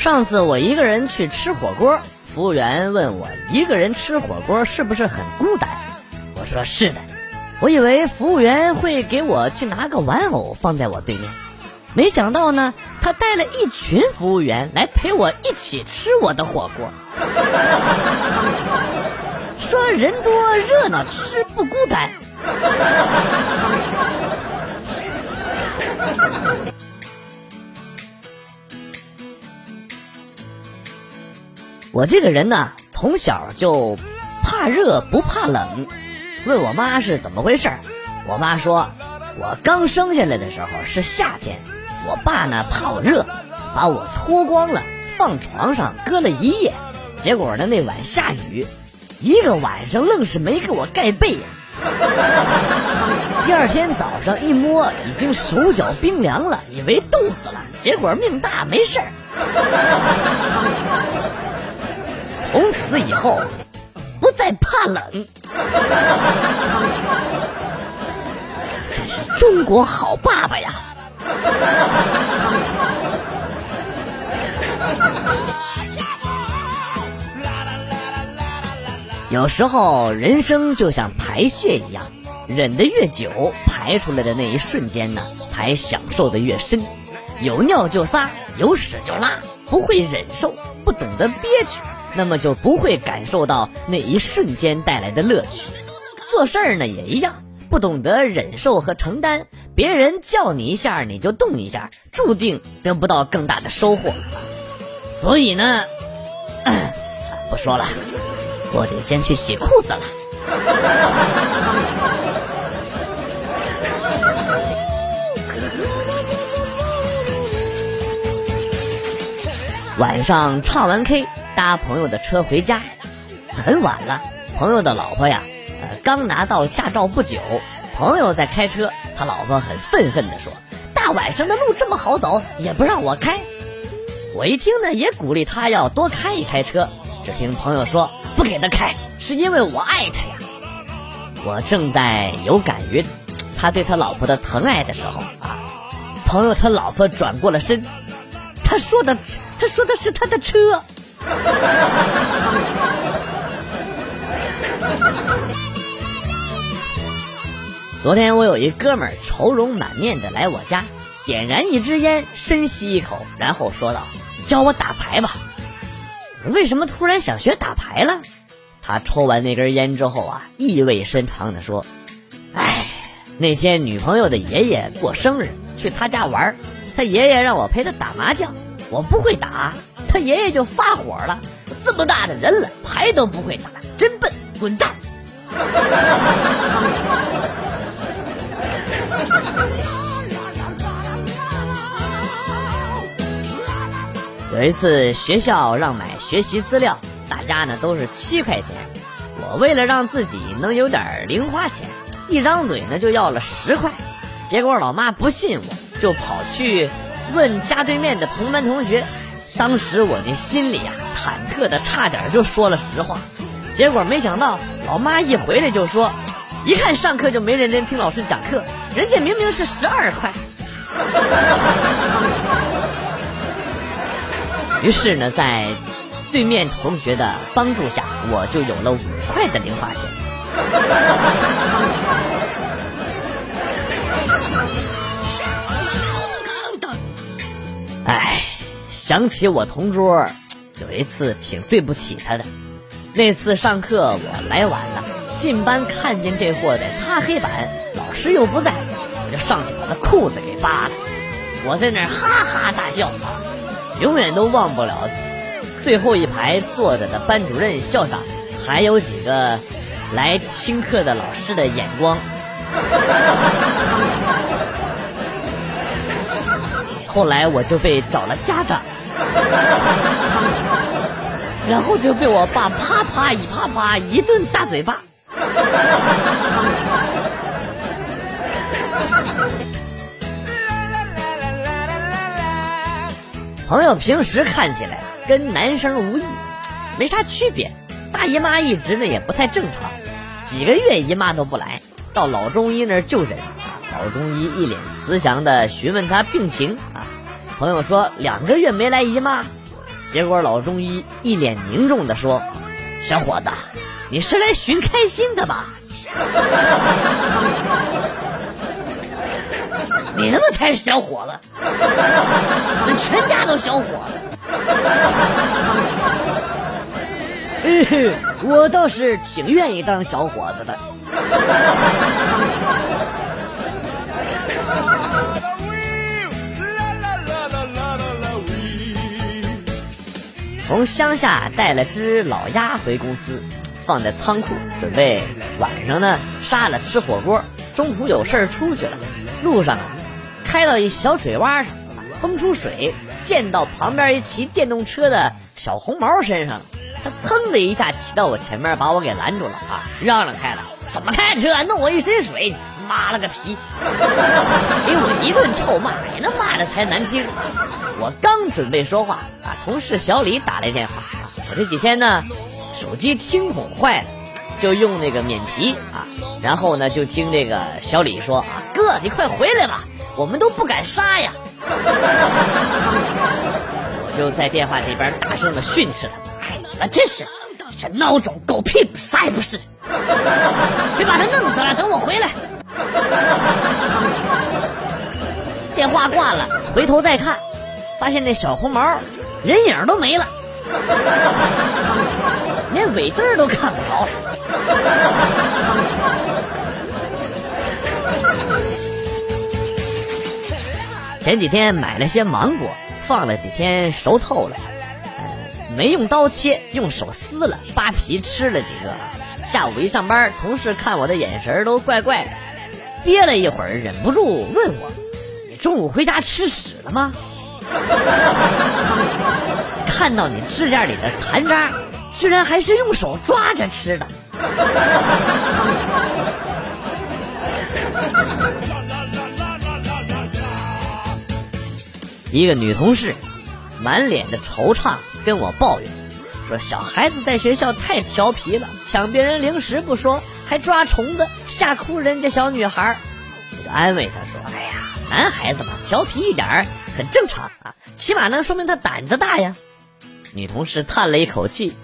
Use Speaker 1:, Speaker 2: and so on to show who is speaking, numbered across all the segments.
Speaker 1: 上次我一个人去吃火锅，服务员问我一个人吃火锅是不是很孤单？我说是的。我以为服务员会给我去拿个玩偶放在我对面，没想到呢，他带了一群服务员来陪我一起吃我的火锅。说人多热闹吃不孤单。我这个人呢，从小就怕热不怕冷。问我妈是怎么回事我妈说，我刚生下来的时候是夏天，我爸呢怕我热，把我脱光了放床上搁了一夜，结果呢那晚下雨，一个晚上愣是没给我盖被。第二天早上一摸，已经手脚冰凉了，以为冻死了，结果命大没事儿。从此以后，不再怕冷。真是中国好爸爸呀！有时候人生就像排泄一样，忍得越久，排出来的那一瞬间呢，才享受的越深。有尿就撒，有屎就拉，不会忍受，不懂得憋屈。那么就不会感受到那一瞬间带来的乐趣。做事儿呢也一样，不懂得忍受和承担，别人叫你一下你就动一下，注定得不到更大的收获。所以呢，不说了，我得先去洗裤子了。晚上唱完 K。搭朋友的车回家，很晚了。朋友的老婆呀，呃，刚拿到驾照不久。朋友在开车，他老婆很愤恨地说：“大晚上的路这么好走，也不让我开。”我一听呢，也鼓励他要多开一开车。只听朋友说：“不给他开，是因为我爱他呀。”我正在有感于他对他老婆的疼爱的时候啊，朋友他老婆转过了身，他说的他说的是他的车。昨天我有一哥们儿愁容满面的来我家，点燃一支烟，深吸一口，然后说道：“教我打牌吧。”为什么突然想学打牌了？他抽完那根烟之后啊，意味深长的说：“哎，那天女朋友的爷爷过生日，去他家玩，他爷爷让我陪他打麻将，我不会打。”他爷爷就发火了，这么大的人了，牌都不会打，真笨，滚蛋！有一次学校让买学习资料，大家呢都是七块钱，我为了让自己能有点零花钱，一张嘴呢就要了十块，结果老妈不信我，就跑去问家对面的同班同学。当时我那心里呀，忐忑的差点就说了实话，结果没想到老妈一回来就说，一看上课就没认真听老师讲课，人家明明是十二块。于是呢，在对面同学的帮助下，我就有了五块的零花钱。哎。想起我同桌，有一次挺对不起他的。那次上课我来晚了，进班看见这货在擦黑板，老师又不在，我就上去把他裤子给扒了。我在那儿哈哈大笑，永远都忘不了最后一排坐着的班主任、校长，还有几个来听课的老师的眼光。后来我就被找了家长，然后就被我爸啪啪一啪啪一顿大嘴巴。朋友平时看起来跟男生无异，没啥区别，大姨妈一直呢也不太正常，几个月姨妈都不来，到老中医那儿就诊。老中医一脸慈祥的询问他病情啊，朋友说两个月没来姨妈，结果老中医一脸凝重的说：“小伙子，你是来寻开心的吧？你他妈才是小伙子，你全家都小伙子。我倒是挺愿意当小伙子的。”从乡下带了只老鸭回公司，放在仓库，准备晚上呢杀了吃火锅。中途有事儿出去了，路上啊开到一小水洼上，崩出水，溅到旁边一骑电动车的小红毛身上了。他噌的一下骑到我前面，把我给拦住了啊，让让开了，怎么开车弄我一身水？妈了个皮！给我一顿臭骂，你那骂的才难听。我刚准备说话啊，同事小李打来电话，我这几天呢手机听筒坏了，就用那个免提啊，然后呢就听这个小李说啊，哥你快回来吧，我们都不敢杀呀。我就在电话这边大声的训斥他，哎，你们真是这孬种，狗屁啥也不是，别把他弄死了，等我回来。电话挂了，回头再看，发现那小红毛人影都没了，连尾灯都看不着了。前几天买了些芒果，放了几天熟透了，没用刀切，用手撕了，扒皮吃了几个。下午一上班，同事看我的眼神都怪怪的。憋了一会儿，忍不住问我：“你中午回家吃屎了吗？” 看到你指甲里的残渣，居然还是用手抓着吃的。一个女同事满脸的惆怅跟我抱怨说：“小孩子在学校太调皮了，抢别人零食不说。”还抓虫子吓哭人家小女孩，我就安慰她说：“哎呀，男孩子嘛，调皮一点很正常啊，起码能说明他胆子大呀。”女同事叹了一口气：“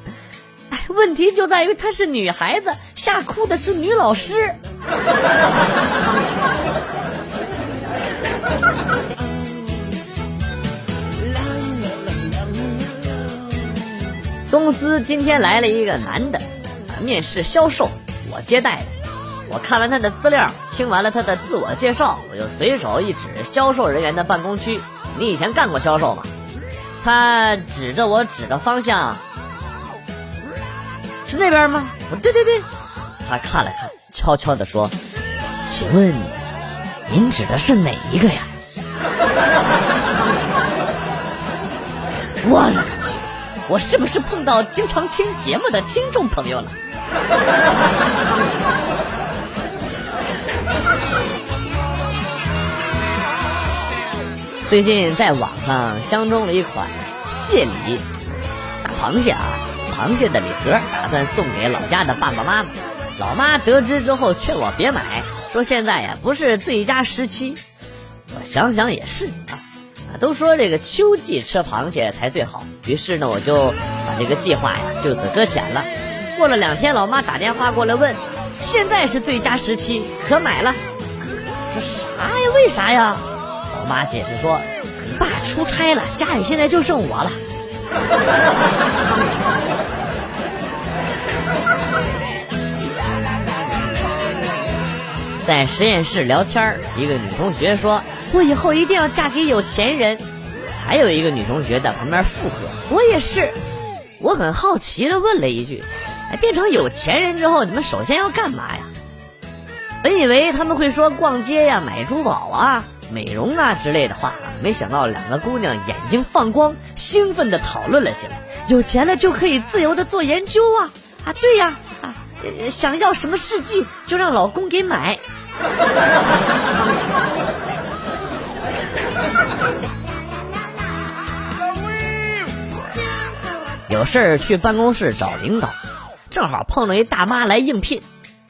Speaker 1: 哎，问题就在于她是女孩子，吓哭的是女老师。”公司今天来了一个男的，面试销售。我接待的，我看完他的资料，听完了他的自我介绍，我就随手一指销售人员的办公区：“你以前干过销售吗？”他指着我指的方向，是那边吗？我对对对。他看了看，悄悄地说：“请问您指的是哪一个呀？” 我勒个去！我是不是碰到经常听节目的听众朋友了？最近在网上相中了一款蟹礼，大螃蟹啊，螃蟹的礼盒，打算送给老家的爸爸妈妈。老妈得知之后劝我别买，说现在呀不是最佳时期。我想想也是啊，都说这个秋季吃螃蟹才最好。于是呢，我就把这个计划呀就此搁浅了。过了两天，老妈打电话过来问：“现在是最佳时期，可买了？”说啥呀？为啥呀？老妈解释说：“你爸出差了，家里现在就剩我了。”在实验室聊天一个女同学说：“我以后一定要嫁给有钱人。”还有一个女同学在旁边附和：“我也是。”我很好奇的问了一句：“哎，变成有钱人之后，你们首先要干嘛呀？”本以为他们会说逛街呀、买珠宝啊、美容啊之类的话，没想到两个姑娘眼睛放光，兴奋的讨论了起来。有钱了就可以自由的做研究啊！啊，对呀，啊，想要什么试剂就让老公给买。有事儿去办公室找领导，正好碰到一大妈来应聘。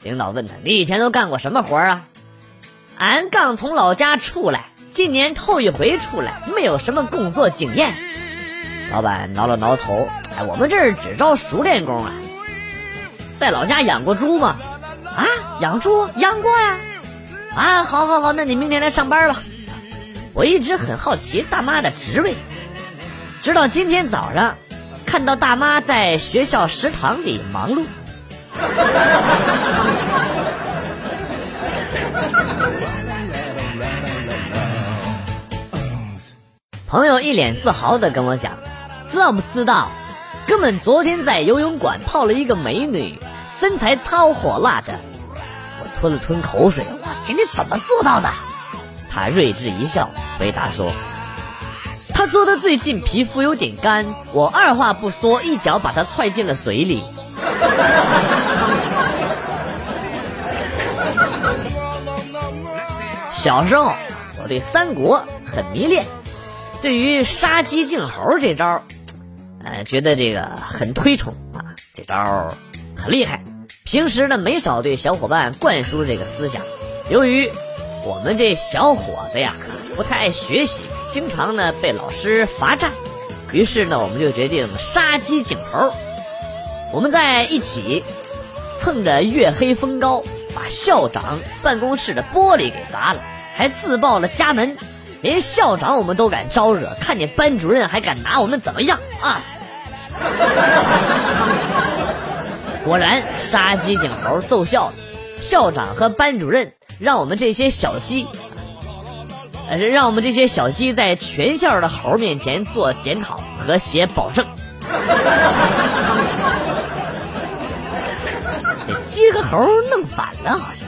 Speaker 1: 领导问他：“你以前都干过什么活啊？”俺刚从老家出来，今年头一回出来，没有什么工作经验。老板挠了挠头，哎，我们这儿只招熟练工啊。在老家养过猪吗？啊，养猪养过呀。啊，好好好，那你明天来上班吧。我一直很好奇大妈的职位，直到今天早上，看到大妈在学校食堂里忙碌。朋友一脸自豪的跟我讲：“知不知道？哥们昨天在游泳馆泡了一个美女，身材超火辣的。”我吞了吞口水，我今天怎么做到的？他睿智一笑，回答说：“他做的最近皮肤有点干，我二话不说，一脚把他踹进了水里。”小时候，我对三国很迷恋。对于杀鸡儆猴这招，呃，觉得这个很推崇啊，这招很厉害。平时呢，没少对小伙伴灌输这个思想。由于我们这小伙子呀，不太爱学习，经常呢被老师罚站，于是呢，我们就决定杀鸡儆猴。我们在一起蹭着月黑风高，把校长办公室的玻璃给砸了，还自报了家门。连校长我们都敢招惹，看见班主任还敢拿我们怎么样啊？果然杀鸡儆猴奏效了，校长和班主任让我们这些小鸡，呃，让我们这些小鸡在全校的猴面前做检讨和写保证。这鸡和猴弄反了，好像。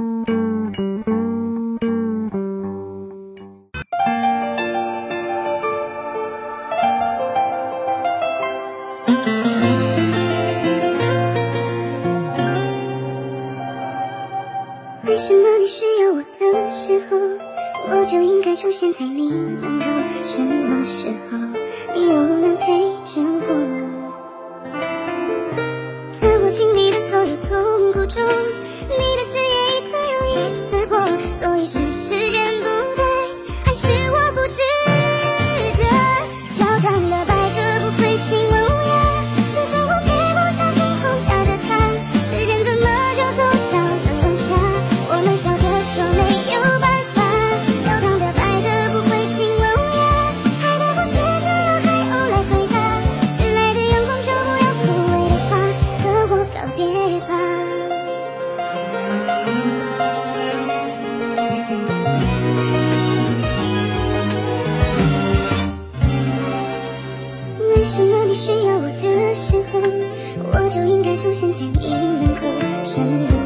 Speaker 2: 什么？你需要我的时候，我就应该出现在你门口。什么时候？你有。我就应该出现在你门口什么